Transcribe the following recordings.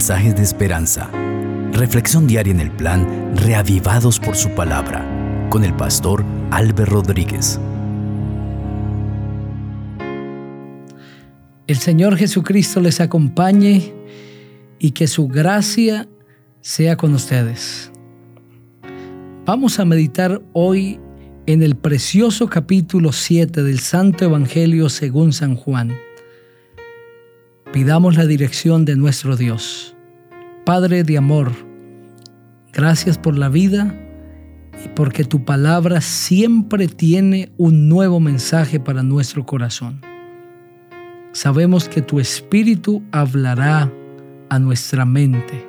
mensajes de esperanza. Reflexión diaria en el plan Reavivados por su palabra con el pastor Álvaro Rodríguez. El Señor Jesucristo les acompañe y que su gracia sea con ustedes. Vamos a meditar hoy en el precioso capítulo 7 del Santo Evangelio según San Juan. Pidamos la dirección de nuestro Dios. Padre de amor, gracias por la vida y porque tu palabra siempre tiene un nuevo mensaje para nuestro corazón. Sabemos que tu Espíritu hablará a nuestra mente,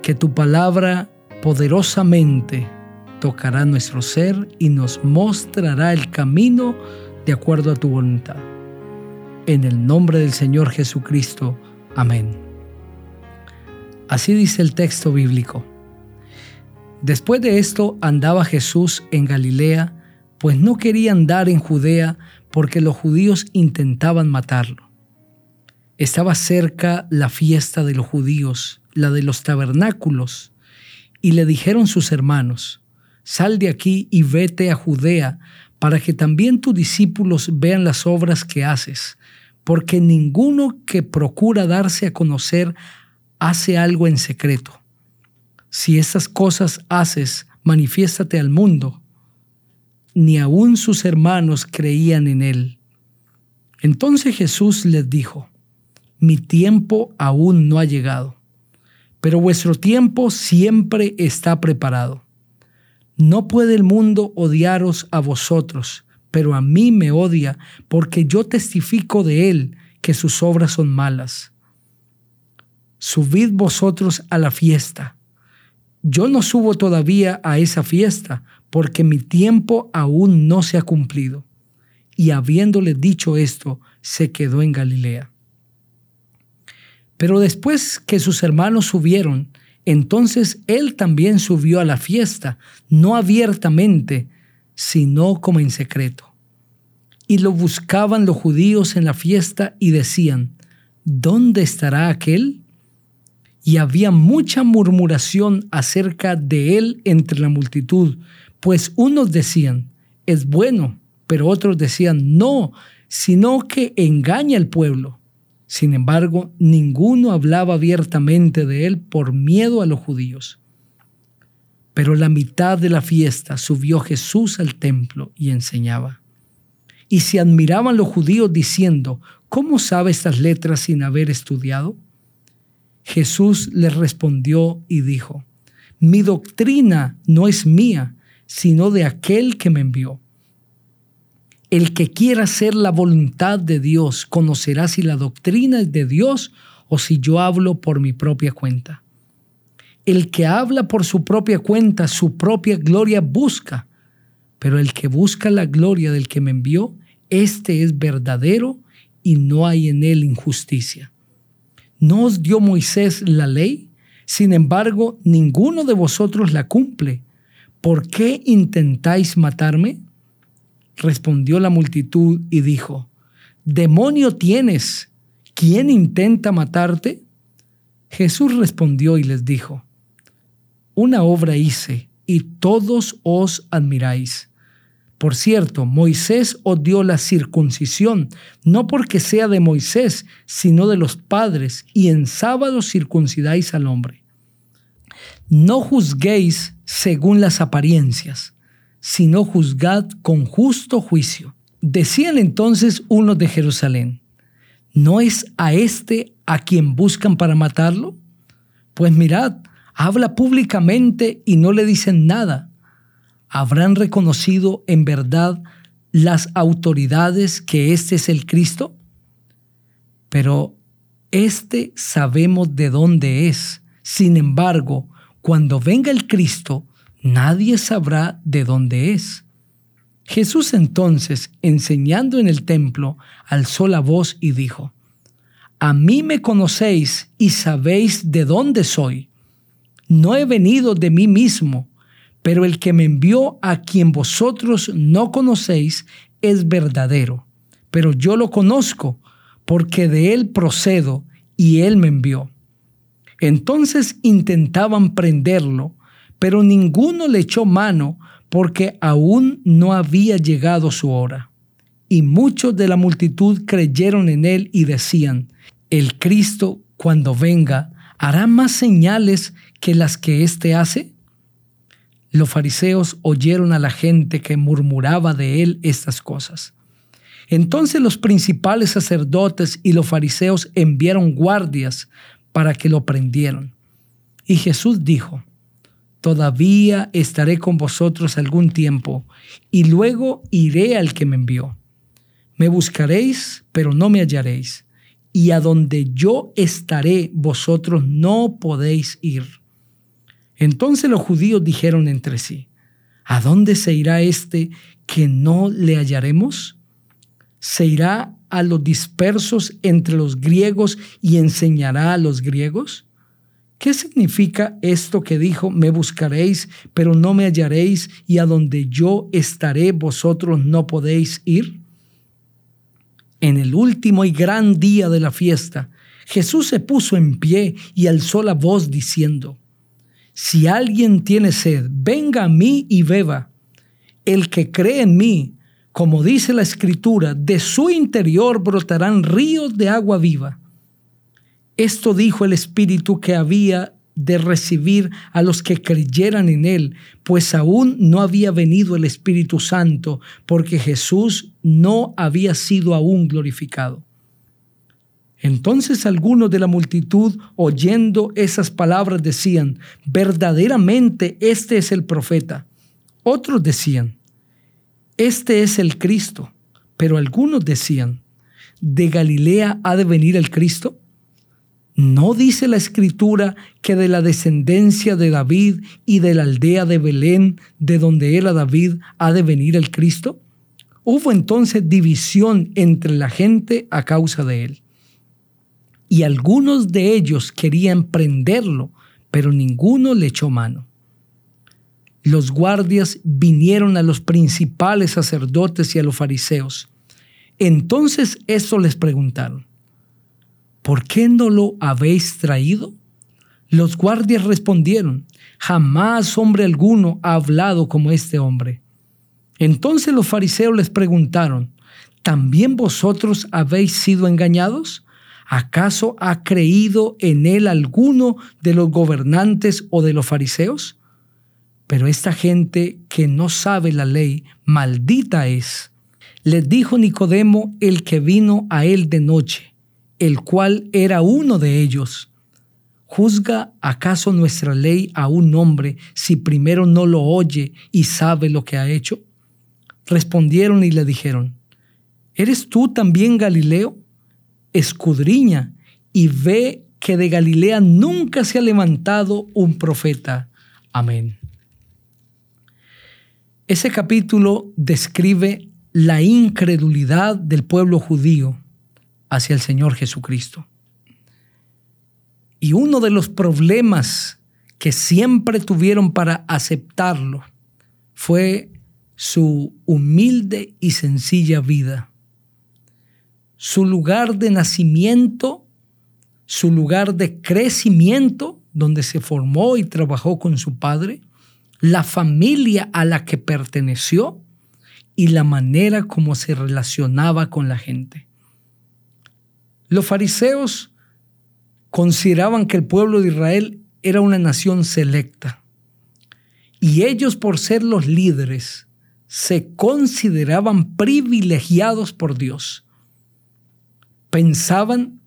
que tu palabra poderosamente tocará nuestro ser y nos mostrará el camino de acuerdo a tu voluntad. En el nombre del Señor Jesucristo. Amén. Así dice el texto bíblico. Después de esto andaba Jesús en Galilea, pues no quería andar en Judea porque los judíos intentaban matarlo. Estaba cerca la fiesta de los judíos, la de los tabernáculos, y le dijeron sus hermanos, sal de aquí y vete a Judea, para que también tus discípulos vean las obras que haces, porque ninguno que procura darse a conocer hace algo en secreto. Si estas cosas haces, manifiéstate al mundo. Ni aun sus hermanos creían en él. Entonces Jesús les dijo, mi tiempo aún no ha llegado, pero vuestro tiempo siempre está preparado. No puede el mundo odiaros a vosotros, pero a mí me odia porque yo testifico de él que sus obras son malas. Subid vosotros a la fiesta. Yo no subo todavía a esa fiesta porque mi tiempo aún no se ha cumplido. Y habiéndole dicho esto, se quedó en Galilea. Pero después que sus hermanos subieron, entonces él también subió a la fiesta, no abiertamente, sino como en secreto. Y lo buscaban los judíos en la fiesta y decían, ¿dónde estará aquel? Y había mucha murmuración acerca de él entre la multitud, pues unos decían, es bueno, pero otros decían, no, sino que engaña al pueblo. Sin embargo, ninguno hablaba abiertamente de él por miedo a los judíos. Pero la mitad de la fiesta subió Jesús al templo y enseñaba. Y se admiraban los judíos diciendo, ¿cómo sabe estas letras sin haber estudiado? Jesús les respondió y dijo, mi doctrina no es mía, sino de aquel que me envió. El que quiera hacer la voluntad de Dios conocerá si la doctrina es de Dios o si yo hablo por mi propia cuenta. El que habla por su propia cuenta, su propia gloria busca, pero el que busca la gloria del que me envió, este es verdadero y no hay en él injusticia. ¿No os dio Moisés la ley? Sin embargo, ninguno de vosotros la cumple. ¿Por qué intentáis matarme? Respondió la multitud y dijo, Demonio tienes, ¿quién intenta matarte? Jesús respondió y les dijo, Una obra hice y todos os admiráis. Por cierto, Moisés os dio la circuncisión, no porque sea de Moisés, sino de los padres, y en sábado circuncidáis al hombre. No juzguéis según las apariencias sino juzgad con justo juicio. Decían entonces unos de Jerusalén, ¿no es a este a quien buscan para matarlo? Pues mirad, habla públicamente y no le dicen nada. ¿Habrán reconocido en verdad las autoridades que este es el Cristo? Pero este sabemos de dónde es. Sin embargo, cuando venga el Cristo, nadie sabrá de dónde es. Jesús entonces, enseñando en el templo, alzó la voz y dijo, A mí me conocéis y sabéis de dónde soy. No he venido de mí mismo, pero el que me envió a quien vosotros no conocéis es verdadero, pero yo lo conozco, porque de él procedo y Él me envió. Entonces intentaban prenderlo, pero ninguno le echó mano porque aún no había llegado su hora. Y muchos de la multitud creyeron en Él y decían, el Cristo cuando venga hará más señales que las que éste hace. Los fariseos oyeron a la gente que murmuraba de él estas cosas. Entonces los principales sacerdotes y los fariseos enviaron guardias para que lo prendieran. Y Jesús dijo, Todavía estaré con vosotros algún tiempo, y luego iré al que me envió. Me buscaréis, pero no me hallaréis, y a donde yo estaré, vosotros no podéis ir. Entonces los judíos dijeron entre sí, ¿a dónde se irá este que no le hallaremos? ¿Se irá a los dispersos entre los griegos y enseñará a los griegos? ¿Qué significa esto que dijo, me buscaréis, pero no me hallaréis, y a donde yo estaré, vosotros no podéis ir? En el último y gran día de la fiesta, Jesús se puso en pie y alzó la voz diciendo, si alguien tiene sed, venga a mí y beba. El que cree en mí, como dice la escritura, de su interior brotarán ríos de agua viva. Esto dijo el Espíritu que había de recibir a los que creyeran en él, pues aún no había venido el Espíritu Santo, porque Jesús no había sido aún glorificado. Entonces algunos de la multitud, oyendo esas palabras, decían, verdaderamente este es el profeta. Otros decían, este es el Cristo. Pero algunos decían, ¿de Galilea ha de venir el Cristo? ¿No dice la escritura que de la descendencia de David y de la aldea de Belén, de donde era David, ha de venir el Cristo? Hubo entonces división entre la gente a causa de él y algunos de ellos querían prenderlo, pero ninguno le echó mano. Los guardias vinieron a los principales sacerdotes y a los fariseos. Entonces estos les preguntaron, ¿por qué no lo habéis traído? Los guardias respondieron, jamás hombre alguno ha hablado como este hombre. Entonces los fariseos les preguntaron, ¿también vosotros habéis sido engañados? ¿Acaso ha creído en él alguno de los gobernantes o de los fariseos? Pero esta gente que no sabe la ley, maldita es. Les dijo Nicodemo el que vino a él de noche, el cual era uno de ellos. ¿Juzga acaso nuestra ley a un hombre si primero no lo oye y sabe lo que ha hecho? Respondieron y le dijeron, ¿eres tú también Galileo? Escudriña y ve que de Galilea nunca se ha levantado un profeta. Amén. Ese capítulo describe la incredulidad del pueblo judío hacia el Señor Jesucristo. Y uno de los problemas que siempre tuvieron para aceptarlo fue su humilde y sencilla vida su lugar de nacimiento, su lugar de crecimiento, donde se formó y trabajó con su padre, la familia a la que perteneció y la manera como se relacionaba con la gente. Los fariseos consideraban que el pueblo de Israel era una nación selecta y ellos por ser los líderes se consideraban privilegiados por Dios pensaban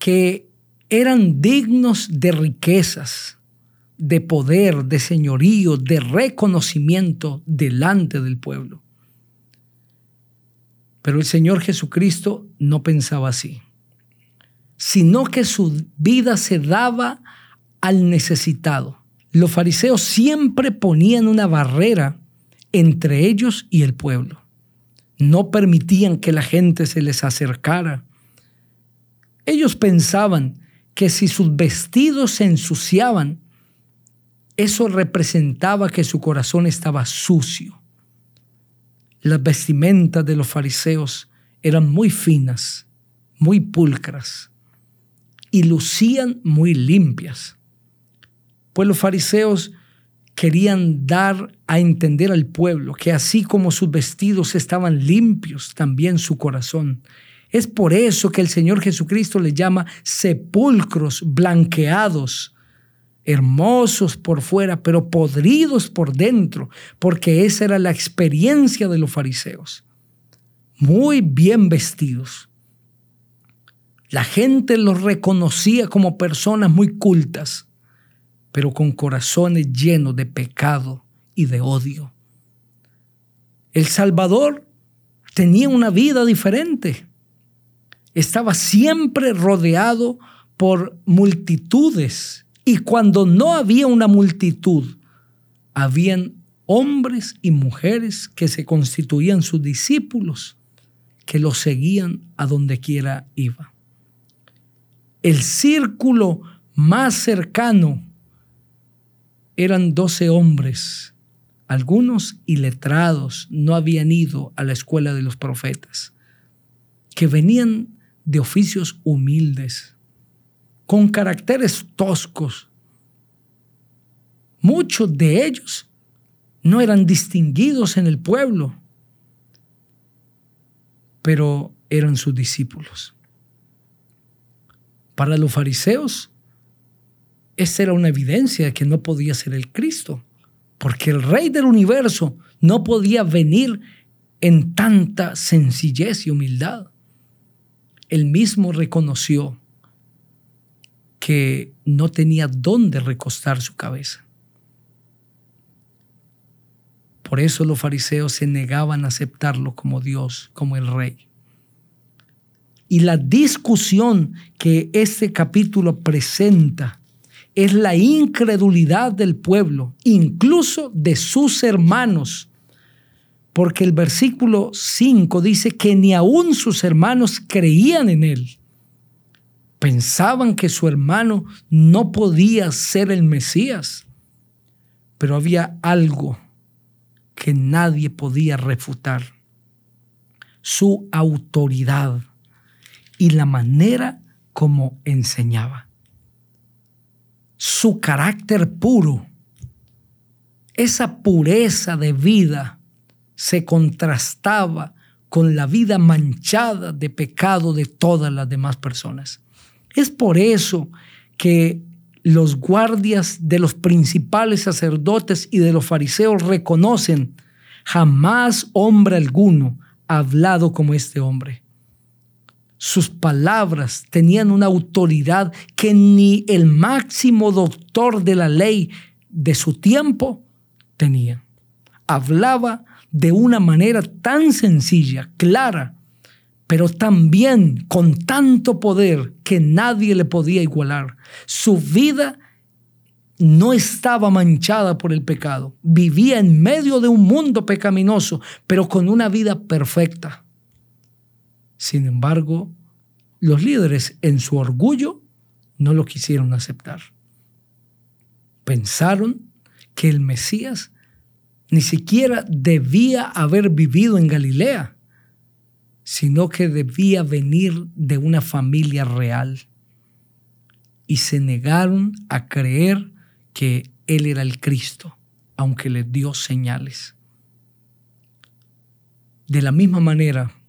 que eran dignos de riquezas, de poder, de señorío, de reconocimiento delante del pueblo. Pero el Señor Jesucristo no pensaba así, sino que su vida se daba al necesitado. Los fariseos siempre ponían una barrera entre ellos y el pueblo no permitían que la gente se les acercara. Ellos pensaban que si sus vestidos se ensuciaban, eso representaba que su corazón estaba sucio. Las vestimentas de los fariseos eran muy finas, muy pulcras. y lucían muy limpias. Pues los fariseos querían dar a entender al pueblo que así como sus vestidos estaban limpios, también su corazón. Es por eso que el Señor Jesucristo le llama sepulcros blanqueados, hermosos por fuera, pero podridos por dentro, porque esa era la experiencia de los fariseos. Muy bien vestidos. La gente los reconocía como personas muy cultas pero con corazones llenos de pecado y de odio. El Salvador tenía una vida diferente. Estaba siempre rodeado por multitudes y cuando no había una multitud, habían hombres y mujeres que se constituían sus discípulos, que lo seguían a donde quiera iba. El círculo más cercano eran doce hombres, algunos iletrados, no habían ido a la escuela de los profetas, que venían de oficios humildes, con caracteres toscos. Muchos de ellos no eran distinguidos en el pueblo, pero eran sus discípulos. Para los fariseos, esa era una evidencia de que no podía ser el Cristo, porque el Rey del universo no podía venir en tanta sencillez y humildad. Él mismo reconoció que no tenía dónde recostar su cabeza. Por eso los fariseos se negaban a aceptarlo como Dios, como el Rey. Y la discusión que este capítulo presenta es la incredulidad del pueblo, incluso de sus hermanos. Porque el versículo 5 dice que ni aún sus hermanos creían en él. Pensaban que su hermano no podía ser el Mesías. Pero había algo que nadie podía refutar. Su autoridad y la manera como enseñaba su carácter puro. Esa pureza de vida se contrastaba con la vida manchada de pecado de todas las demás personas. Es por eso que los guardias de los principales sacerdotes y de los fariseos reconocen, jamás hombre alguno ha hablado como este hombre sus palabras tenían una autoridad que ni el máximo doctor de la ley de su tiempo tenía. Hablaba de una manera tan sencilla, clara, pero también con tanto poder que nadie le podía igualar. Su vida no estaba manchada por el pecado. Vivía en medio de un mundo pecaminoso, pero con una vida perfecta. Sin embargo, los líderes en su orgullo no lo quisieron aceptar. Pensaron que el Mesías ni siquiera debía haber vivido en Galilea, sino que debía venir de una familia real. Y se negaron a creer que Él era el Cristo, aunque le dio señales. De la misma manera,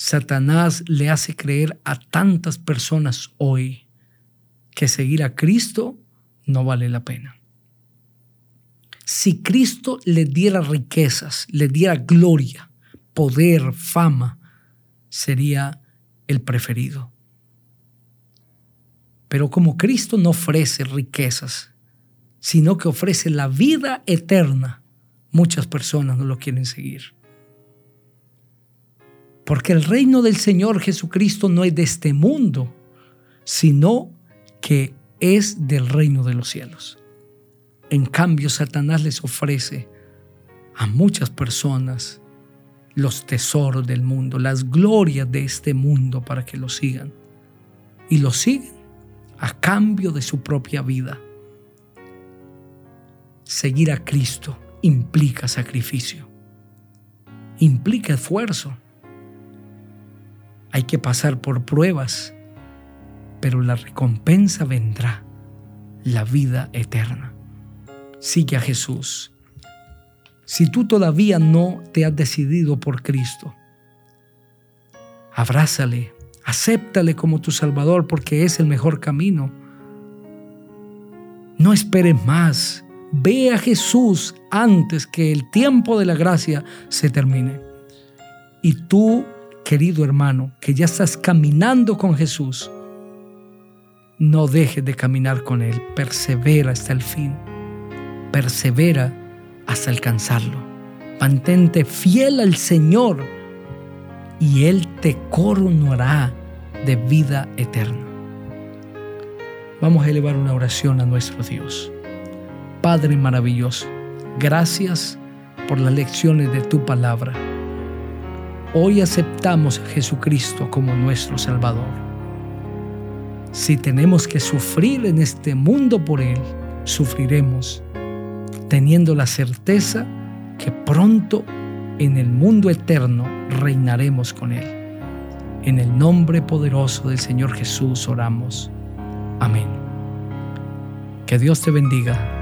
Satanás le hace creer a tantas personas hoy que seguir a Cristo no vale la pena. Si Cristo le diera riquezas, le diera gloria, poder, fama, sería el preferido. Pero como Cristo no ofrece riquezas, sino que ofrece la vida eterna, muchas personas no lo quieren seguir. Porque el reino del Señor Jesucristo no es de este mundo, sino que es del reino de los cielos. En cambio, Satanás les ofrece a muchas personas los tesoros del mundo, las glorias de este mundo para que lo sigan. Y lo siguen a cambio de su propia vida. Seguir a Cristo implica sacrificio, implica esfuerzo hay que pasar por pruebas. pero la recompensa vendrá, la vida eterna. Sigue a Jesús. Si tú todavía no te has decidido por Cristo, abrázale, acéptale como tu Salvador porque es el mejor camino. No esperes más. Ve a Jesús antes que el tiempo de la gracia se termine. Y tú, querido hermano, que ya estás caminando con Jesús, no dejes de caminar con Él. Persevera hasta el fin. Persevera hasta alcanzarlo. Mantente fiel al Señor y Él te coronará de vida eterna. Vamos a elevar una oración a nuestro Dios. Padre maravilloso, gracias por las lecciones de tu palabra. Hoy aceptamos a Jesucristo como nuestro Salvador. Si tenemos que sufrir en este mundo por Él, sufriremos, teniendo la certeza que pronto en el mundo eterno reinaremos con Él. En el nombre poderoso del Señor Jesús oramos. Amén. Que Dios te bendiga